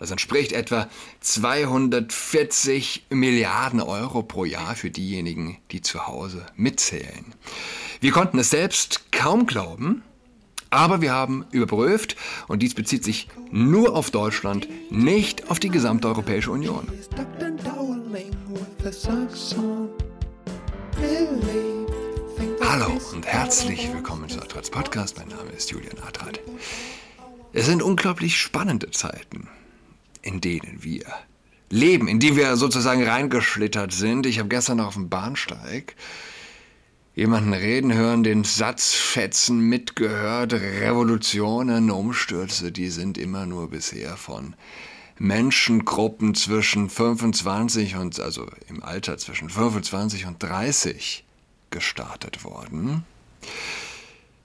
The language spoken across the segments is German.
Das entspricht etwa 240 Milliarden Euro pro Jahr für diejenigen, die zu Hause mitzählen. Wir konnten es selbst kaum glauben, aber wir haben überprüft, und dies bezieht sich nur auf Deutschland, nicht auf die gesamte Europäische Union. Hallo und herzlich willkommen zu Adrats Podcast. Mein Name ist Julian Adrat. Es sind unglaublich spannende Zeiten, in denen wir leben, in die wir sozusagen reingeschlittert sind. Ich habe gestern noch auf dem Bahnsteig jemanden reden hören, den Satzfetzen mitgehört, Revolutionen, Umstürze, die sind immer nur bisher von Menschengruppen zwischen 25 und, also im Alter zwischen 25 und 30 gestartet worden.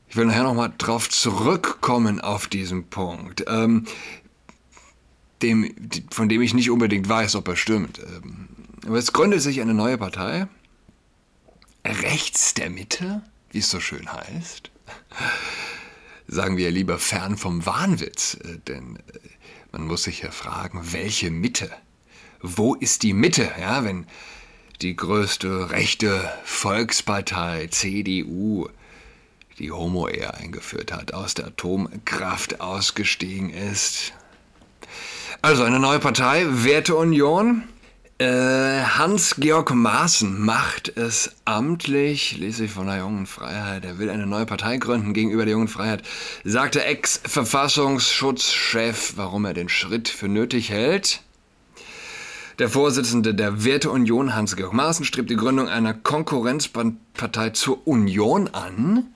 Ich will nachher nochmal drauf zurückkommen auf diesen Punkt, ähm, dem, von dem ich nicht unbedingt weiß, ob er stimmt. Ähm, aber es gründet sich eine neue Partei, rechts der Mitte, wie es so schön heißt. Sagen wir lieber fern vom Wahnwitz, äh, denn äh, man muss sich ja fragen, welche Mitte? Wo ist die Mitte, ja, wenn die größte rechte Volkspartei CDU die Homo-Ehe eingeführt hat, aus der Atomkraft ausgestiegen ist. Also eine neue Partei, Werteunion, äh, Hans-Georg Maaßen macht es amtlich, lese ich von der Jungen Freiheit. Er will eine neue Partei gründen gegenüber der Jungen Freiheit, sagte Ex-Verfassungsschutzchef, warum er den Schritt für nötig hält. Der Vorsitzende der Werteunion, Hans-Georg Maaßen, strebt die Gründung einer Konkurrenzpartei zur Union an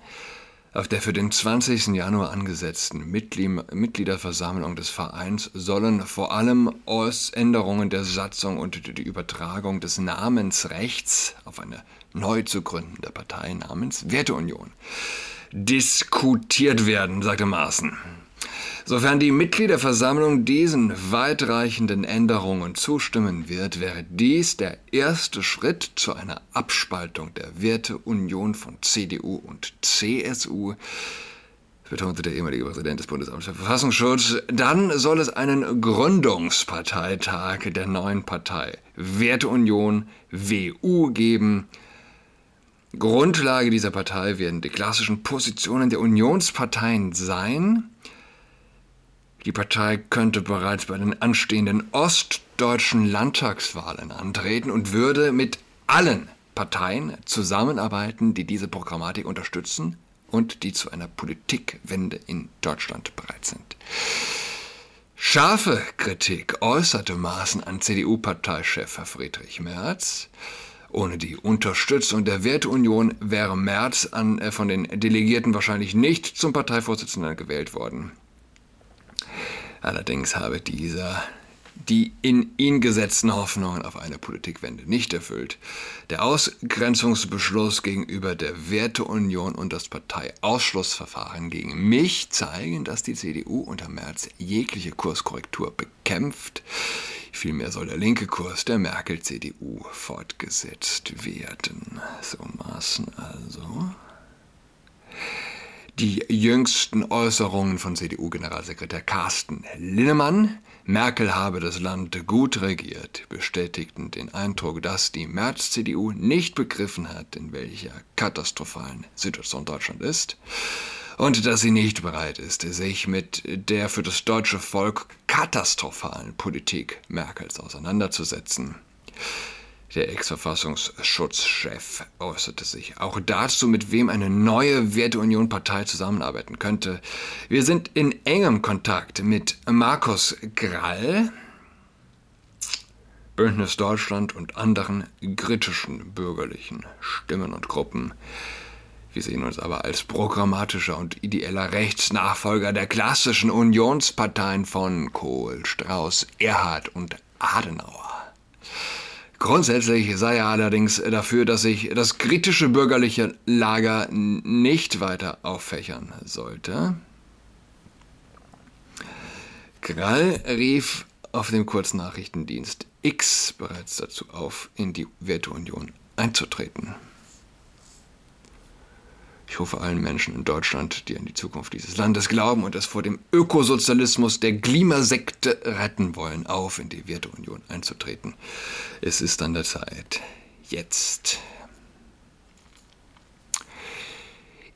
auf der für den 20. Januar angesetzten Mitgliederversammlung des Vereins sollen vor allem Änderungen der Satzung und die Übertragung des Namensrechts auf eine neu zu gründende Partei namens Werteunion diskutiert werden, sagte Maaßen. Sofern die Mitgliederversammlung diesen weitreichenden Änderungen zustimmen wird, wäre dies der erste Schritt zu einer Abspaltung der Werteunion von CDU und CSU, betonte der ehemalige Präsident des Bundesamts für Verfassungsschutz. Dann soll es einen Gründungsparteitag der neuen Partei Werteunion WU geben. Grundlage dieser Partei werden die klassischen Positionen der Unionsparteien sein, die Partei könnte bereits bei den anstehenden ostdeutschen Landtagswahlen antreten und würde mit allen Parteien zusammenarbeiten, die diese Programmatik unterstützen und die zu einer Politikwende in Deutschland bereit sind. Scharfe Kritik äußerte Maaßen an CDU-Parteichef Friedrich Merz. Ohne die Unterstützung der Werteunion wäre Merz an, äh, von den Delegierten wahrscheinlich nicht zum Parteivorsitzenden gewählt worden. Allerdings habe dieser die in ihn gesetzten Hoffnungen auf eine Politikwende nicht erfüllt. Der Ausgrenzungsbeschluss gegenüber der Werteunion und das Parteiausschlussverfahren gegen mich zeigen, dass die CDU unter Merz jegliche Kurskorrektur bekämpft. Vielmehr soll der linke Kurs der Merkel-CDU fortgesetzt werden. So maßen also. Die jüngsten Äußerungen von CDU-Generalsekretär Carsten Linnemann, Merkel habe das Land gut regiert, bestätigten den Eindruck, dass die März-CDU nicht begriffen hat, in welcher katastrophalen Situation Deutschland ist und dass sie nicht bereit ist, sich mit der für das deutsche Volk katastrophalen Politik Merkels auseinanderzusetzen. Der Ex-Verfassungsschutzchef äußerte sich auch dazu, mit wem eine neue Werteunion-Partei zusammenarbeiten könnte. Wir sind in engem Kontakt mit Markus Grall, Bündnis Deutschland und anderen kritischen bürgerlichen Stimmen und Gruppen. Wir sehen uns aber als programmatischer und ideeller Rechtsnachfolger der klassischen Unionsparteien von Kohl, Strauß, Erhard und Adenauer. Grundsätzlich sei er allerdings dafür, dass sich das kritische bürgerliche Lager nicht weiter auffächern sollte. Krall rief auf dem Kurznachrichtendienst X bereits dazu auf, in die Werteunion einzutreten. Ich rufe allen Menschen in Deutschland, die an die Zukunft dieses Landes glauben und es vor dem Ökosozialismus der Klimasekte retten wollen, auf, in die Werteunion einzutreten. Es ist an der Zeit. Jetzt.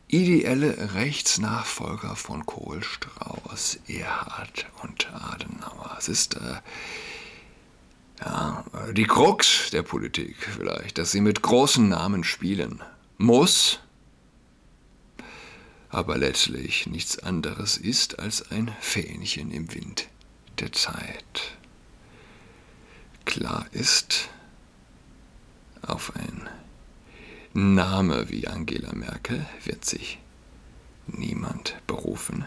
Ideelle Rechtsnachfolger von Kohl, Strauß, Erhard und Adenauer. Es ist äh, ja, die Krux der Politik vielleicht, dass sie mit großen Namen spielen muss, aber letztlich nichts anderes ist als ein Fähnchen im Wind der Zeit. Klar ist, auf ein Name wie Angela Merkel wird sich niemand berufen.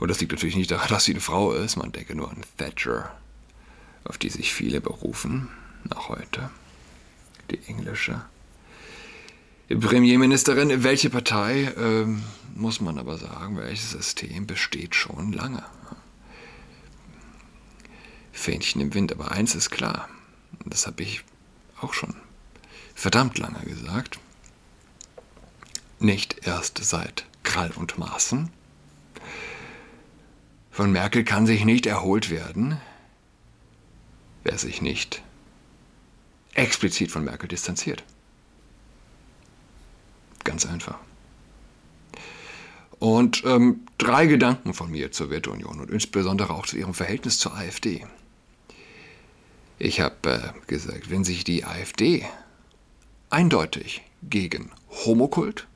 Und das liegt natürlich nicht daran, dass sie eine Frau ist, man denke nur an Thatcher, auf die sich viele berufen, nach heute, die englische Premierministerin. Welche Partei, ähm, muss man aber sagen, welches System besteht schon lange. Fähnchen im Wind, aber eins ist klar, das habe ich auch schon verdammt lange gesagt, nicht erst seit Krall und Maßen. Von Merkel kann sich nicht erholt werden, wer sich nicht explizit von Merkel distanziert. Ganz einfach. Und ähm, drei Gedanken von mir zur Werteunion und insbesondere auch zu ihrem Verhältnis zur AfD. Ich habe äh, gesagt, wenn sich die AfD eindeutig gegen Homokult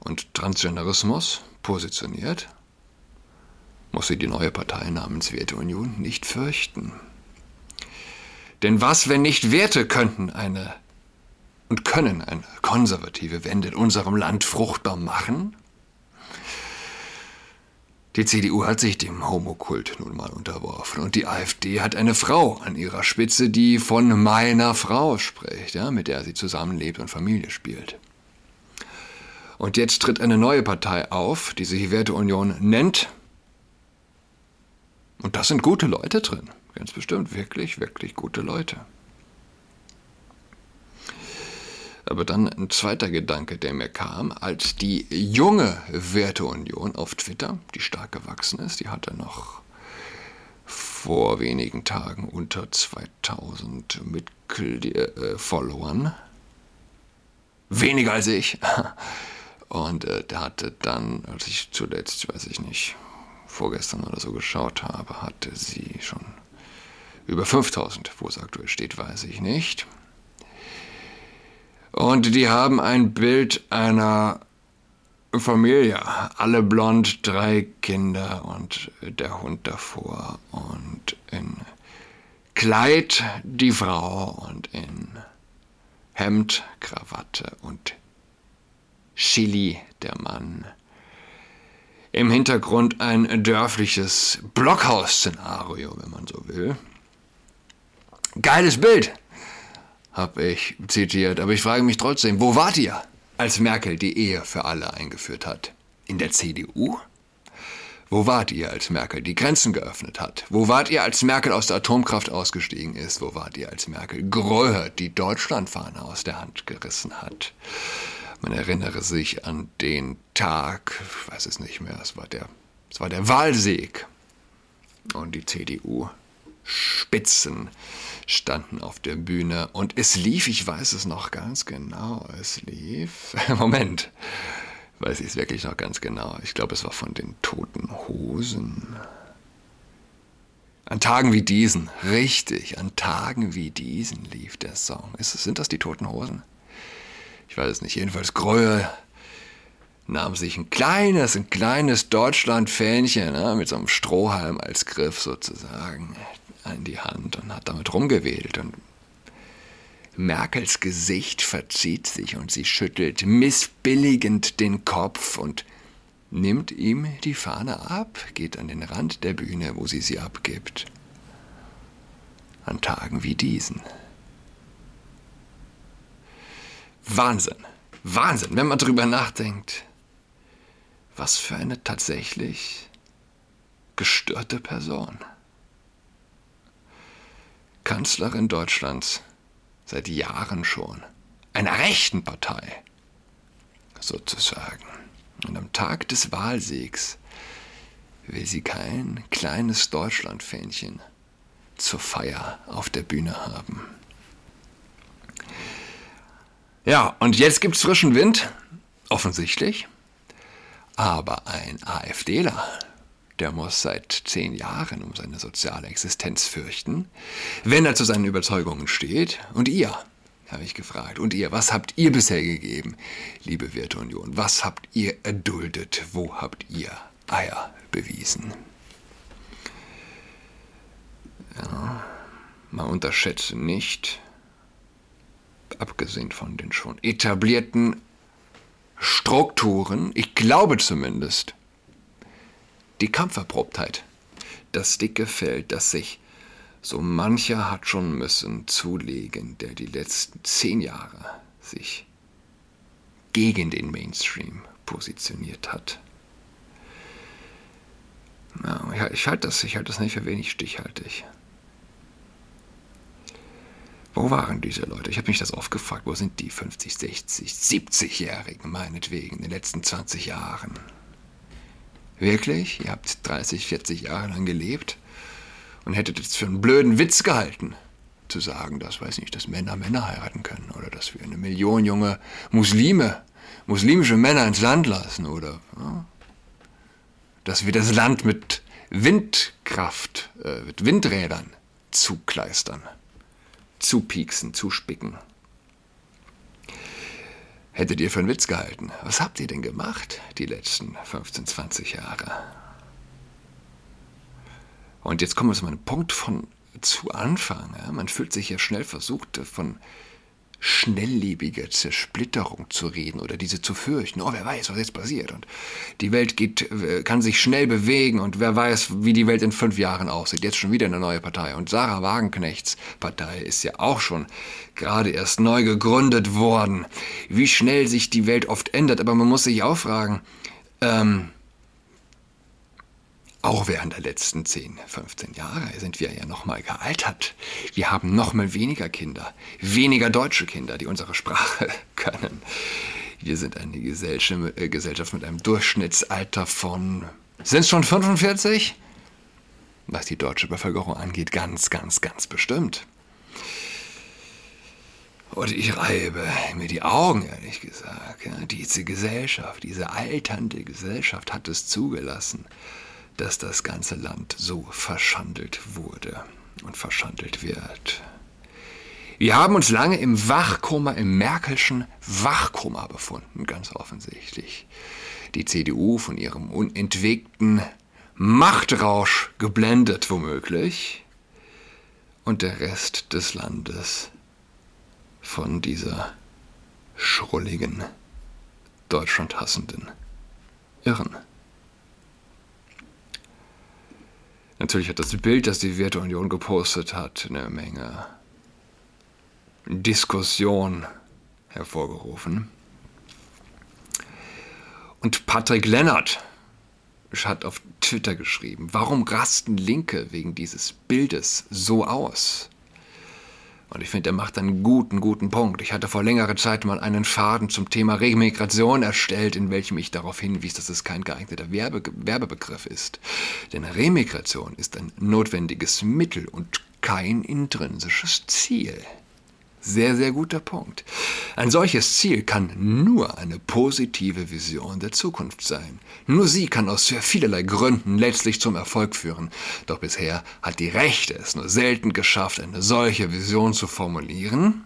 und Transgenderismus positioniert, muss sie die neue Partei namens Werteunion nicht fürchten. Denn was, wenn nicht Werte könnten eine und können eine konservative Wende in unserem Land fruchtbar machen? Die CDU hat sich dem Homokult nun mal unterworfen und die AfD hat eine Frau an ihrer Spitze, die von meiner Frau spricht, ja, mit der sie zusammenlebt und Familie spielt. Und jetzt tritt eine neue Partei auf, die sich Werteunion nennt. Und da sind gute Leute drin, ganz bestimmt, wirklich, wirklich gute Leute. Aber dann ein zweiter Gedanke, der mir kam, als die junge Werteunion auf Twitter, die stark gewachsen ist, die hatte noch vor wenigen Tagen unter 2000 Mitglied-Followern. Weniger als ich. Und äh, der hatte dann, als ich zuletzt, weiß ich nicht, vorgestern oder so geschaut habe, hatte sie schon über 5000. Wo es aktuell steht, weiß ich nicht. Und die haben ein Bild einer Familie, alle blond, drei Kinder und der Hund davor und in Kleid die Frau und in Hemd, Krawatte und Chili der Mann. Im Hintergrund ein dörfliches Blockhaus-Szenario, wenn man so will. Geiles Bild! Habe ich zitiert. Aber ich frage mich trotzdem, wo wart ihr, als Merkel die Ehe für alle eingeführt hat? In der CDU? Wo wart ihr, als Merkel die Grenzen geöffnet hat? Wo wart ihr, als Merkel aus der Atomkraft ausgestiegen ist? Wo wart ihr, als Merkel Gröhe die Deutschlandfahne aus der Hand gerissen hat? Man erinnere sich an den Tag, ich weiß es nicht mehr, es war der, es war der Wahlsieg. Und die CDU Spitzen standen auf der Bühne und es lief, ich weiß es noch ganz genau, es lief, Moment, weiß ich es wirklich noch ganz genau, ich glaube es war von den toten Hosen. An Tagen wie diesen, richtig, an Tagen wie diesen lief der Song. Ist, sind das die toten Hosen? Ich weiß es nicht. Jedenfalls Gröhe nahm sich ein kleines, ein kleines Deutschland-Fähnchen ne, mit so einem Strohhalm als Griff sozusagen in die Hand und hat damit rumgewedelt. Und Merkels Gesicht verzieht sich und sie schüttelt missbilligend den Kopf und nimmt ihm die Fahne ab, geht an den Rand der Bühne, wo sie sie abgibt. An Tagen wie diesen. Wahnsinn, Wahnsinn, wenn man drüber nachdenkt. Was für eine tatsächlich gestörte Person. Kanzlerin Deutschlands seit Jahren schon, einer rechten Partei, sozusagen. Und am Tag des Wahlsiegs will sie kein kleines Deutschlandfähnchen zur Feier auf der Bühne haben. Ja, und jetzt gibt's frischen Wind, offensichtlich. Aber ein AfDler, der muss seit zehn Jahren um seine soziale Existenz fürchten, wenn er zu seinen Überzeugungen steht. Und ihr, habe ich gefragt, und ihr, was habt ihr bisher gegeben, liebe Werteunion? Was habt ihr erduldet? Wo habt ihr Eier bewiesen? Ja, man unterschätze nicht, abgesehen von den schon etablierten Strukturen, ich glaube zumindest, die Kampferprobtheit, das dicke Feld, das sich so mancher hat schon müssen zulegen, der die letzten zehn Jahre sich gegen den Mainstream positioniert hat. Ja, ich halte das, ich halte das nicht für wenig stichhaltig. Wo waren diese Leute? Ich habe mich das oft gefragt. Wo sind die 50, 60, 70-Jährigen meinetwegen in den letzten 20 Jahren? Wirklich? Ihr habt 30, 40 Jahre lang gelebt und hättet es für einen blöden Witz gehalten, zu sagen, dass, weiß nicht, dass Männer Männer heiraten können oder dass wir eine Million junge Muslime, muslimische Männer ins Land lassen oder ja, dass wir das Land mit Windkraft, äh, mit Windrädern zukleistern zupieksen, zuspicken. Hättet ihr für einen Witz gehalten? Was habt ihr denn gemacht die letzten 15, 20 Jahre? Und jetzt kommen wir zu einem Punkt von zu Anfang. Man fühlt sich ja schnell versucht, von schnelllebige Zersplitterung zu reden oder diese zu fürchten. Oh, wer weiß, was jetzt passiert. Und die Welt geht, äh, kann sich schnell bewegen und wer weiß, wie die Welt in fünf Jahren aussieht. Jetzt schon wieder eine neue Partei. Und Sarah Wagenknechts Partei ist ja auch schon gerade erst neu gegründet worden. Wie schnell sich die Welt oft ändert. Aber man muss sich auch fragen, ähm, auch während der letzten 10, 15 Jahre sind wir ja nochmal gealtert. Wir haben nochmal weniger Kinder, weniger deutsche Kinder, die unsere Sprache können. Wir sind eine äh, Gesellschaft mit einem Durchschnittsalter von, sind es schon 45? Was die deutsche Bevölkerung angeht, ganz, ganz, ganz bestimmt. Und ich reibe mir die Augen, ehrlich gesagt. diese Gesellschaft, diese alternde Gesellschaft hat es zugelassen, dass das ganze Land so verschandelt wurde und verschandelt wird. Wir haben uns lange im Wachkoma, im Merkelschen Wachkoma befunden, ganz offensichtlich. Die CDU von ihrem unentwegten Machtrausch geblendet womöglich und der Rest des Landes von dieser schrulligen, deutschlandhassenden Irren. Natürlich hat das Bild, das die Werteunion gepostet hat, eine Menge Diskussion hervorgerufen. Und Patrick Lennart hat auf Twitter geschrieben, warum rasten Linke wegen dieses Bildes so aus? Und ich finde, er macht einen guten, guten Punkt. Ich hatte vor längerer Zeit mal einen Faden zum Thema Remigration erstellt, in welchem ich darauf hinwies, dass es kein geeigneter Werbe Werbebegriff ist. Denn Remigration ist ein notwendiges Mittel und kein intrinsisches Ziel. Sehr, sehr guter Punkt. Ein solches Ziel kann nur eine positive Vision der Zukunft sein. Nur sie kann aus sehr vielerlei Gründen letztlich zum Erfolg führen. Doch bisher hat die Rechte es nur selten geschafft, eine solche Vision zu formulieren.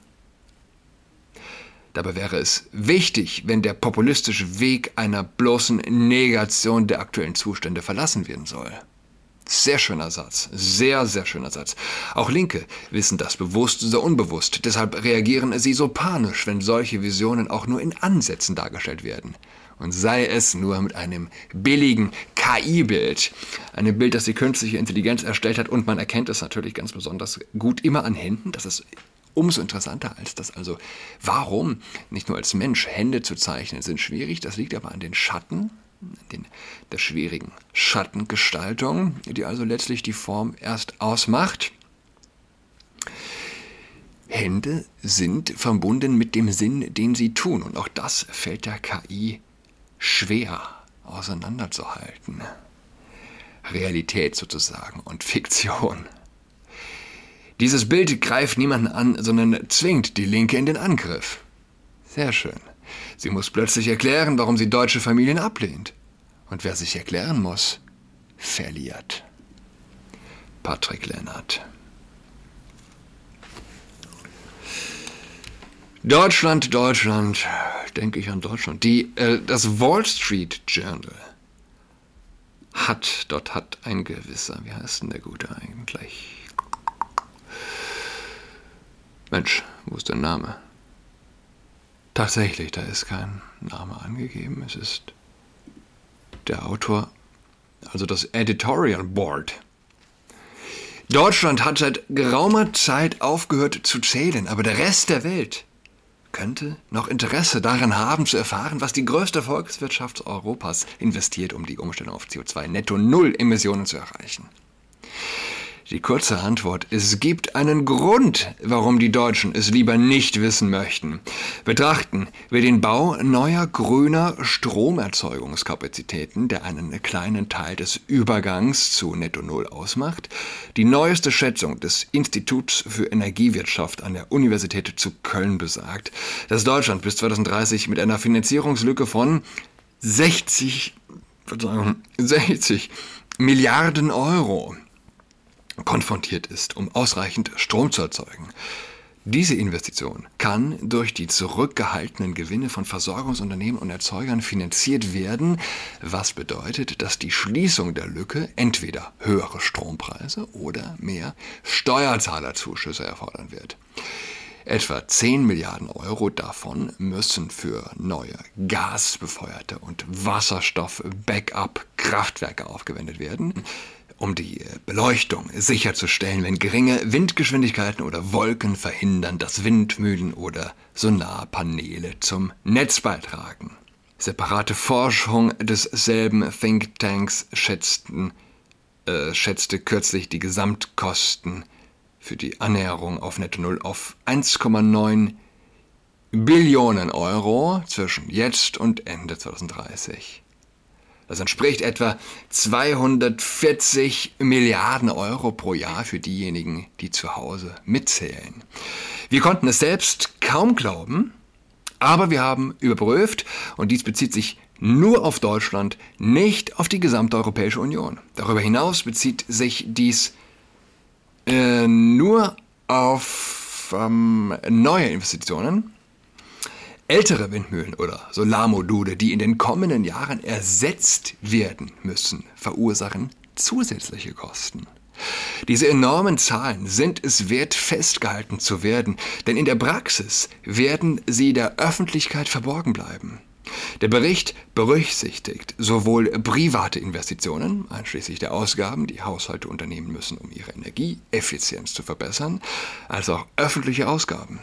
Dabei wäre es wichtig, wenn der populistische Weg einer bloßen Negation der aktuellen Zustände verlassen werden soll. Sehr schöner Satz. Sehr, sehr schöner Satz. Auch Linke wissen das bewusst oder unbewusst. Deshalb reagieren sie so panisch, wenn solche Visionen auch nur in Ansätzen dargestellt werden. Und sei es nur mit einem billigen KI-Bild. Einem Bild, das die künstliche Intelligenz erstellt hat. Und man erkennt es natürlich ganz besonders gut immer an Händen. Das ist umso interessanter als das also. Warum? Nicht nur als Mensch Hände zu zeichnen sind schwierig. Das liegt aber an den Schatten den, der schwierigen Schattengestaltung, die also letztlich die Form erst ausmacht. Hände sind verbunden mit dem Sinn, den sie tun. Und auch das fällt der KI schwer auseinanderzuhalten. Realität sozusagen und Fiktion. Dieses Bild greift niemanden an, sondern zwingt die Linke in den Angriff. Sehr schön. Sie muss plötzlich erklären, warum sie deutsche Familien ablehnt. Und wer sich erklären muss, verliert. Patrick Lennart. Deutschland, Deutschland, denke ich an Deutschland. Die, äh, das Wall Street Journal hat, dort hat ein gewisser, wie heißt denn der Gute eigentlich? Mensch, wo ist der Name? Tatsächlich, da ist kein Name angegeben. Es ist der Autor, also das Editorial Board. Deutschland hat seit geraumer Zeit aufgehört zu zählen, aber der Rest der Welt könnte noch Interesse daran haben, zu erfahren, was die größte Volkswirtschaft Europas investiert, um die Umstellung auf CO2-Netto-Null-Emissionen zu erreichen. Die kurze Antwort, es gibt einen Grund, warum die Deutschen es lieber nicht wissen möchten. Betrachten wir den Bau neuer grüner Stromerzeugungskapazitäten, der einen kleinen Teil des Übergangs zu Netto Null ausmacht. Die neueste Schätzung des Instituts für Energiewirtschaft an der Universität zu Köln besagt, dass Deutschland bis 2030 mit einer Finanzierungslücke von 60, 60 Milliarden Euro konfrontiert ist, um ausreichend Strom zu erzeugen. Diese Investition kann durch die zurückgehaltenen Gewinne von Versorgungsunternehmen und Erzeugern finanziert werden, was bedeutet, dass die Schließung der Lücke entweder höhere Strompreise oder mehr Steuerzahlerzuschüsse erfordern wird. Etwa 10 Milliarden Euro davon müssen für neue gasbefeuerte und Wasserstoff-Backup-Kraftwerke aufgewendet werden um die Beleuchtung sicherzustellen, wenn geringe Windgeschwindigkeiten oder Wolken verhindern, dass Windmühlen oder Solarpaneele zum Netz beitragen. Separate Forschung desselben Thinktanks schätzten, äh, schätzte kürzlich die Gesamtkosten für die Annäherung auf Netto Null auf 1,9 Billionen Euro zwischen jetzt und Ende 2030. Das entspricht etwa 240 Milliarden Euro pro Jahr für diejenigen, die zu Hause mitzählen. Wir konnten es selbst kaum glauben, aber wir haben überprüft, und dies bezieht sich nur auf Deutschland, nicht auf die gesamte Europäische Union. Darüber hinaus bezieht sich dies äh, nur auf ähm, neue Investitionen Ältere Windmühlen oder Solarmodule, die in den kommenden Jahren ersetzt werden müssen, verursachen zusätzliche Kosten. Diese enormen Zahlen sind es wert, festgehalten zu werden, denn in der Praxis werden sie der Öffentlichkeit verborgen bleiben. Der Bericht berücksichtigt sowohl private Investitionen, einschließlich der Ausgaben, die Haushalte unternehmen müssen, um ihre Energieeffizienz zu verbessern, als auch öffentliche Ausgaben.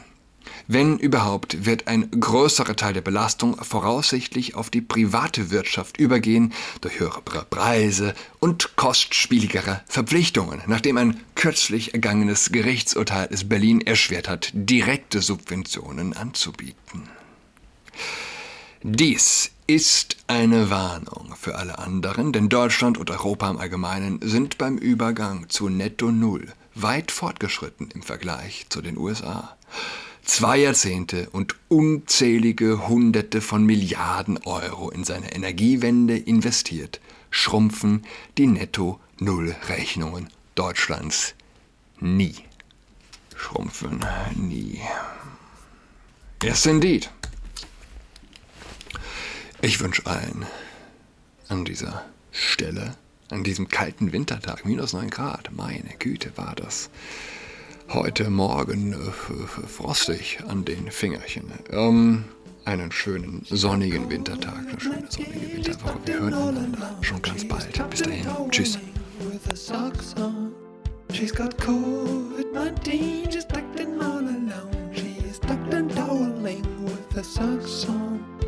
Wenn überhaupt, wird ein größerer Teil der Belastung voraussichtlich auf die private Wirtschaft übergehen, durch höhere Preise und kostspieligere Verpflichtungen, nachdem ein kürzlich ergangenes Gerichtsurteil es Berlin erschwert hat, direkte Subventionen anzubieten. Dies ist eine Warnung für alle anderen, denn Deutschland und Europa im Allgemeinen sind beim Übergang zu Netto Null weit fortgeschritten im Vergleich zu den USA zwei Jahrzehnte und unzählige Hunderte von Milliarden Euro in seine Energiewende investiert, schrumpfen die Netto-Null-Rechnungen Deutschlands nie. Schrumpfen nie. Yes, indeed. Ich wünsche allen an dieser Stelle, an diesem kalten Wintertag, minus 9 Grad, meine Güte, war das heute Morgen äh, frostig an den Fingerchen. Ähm, einen schönen sonnigen Wintertag, eine schöne sonnige Winterwoche. Wir hören einander schon ganz bald. Bis dahin. Tschüss. She's got COVID-19, she's acting all alone. She's tucked and toweling with her socks on.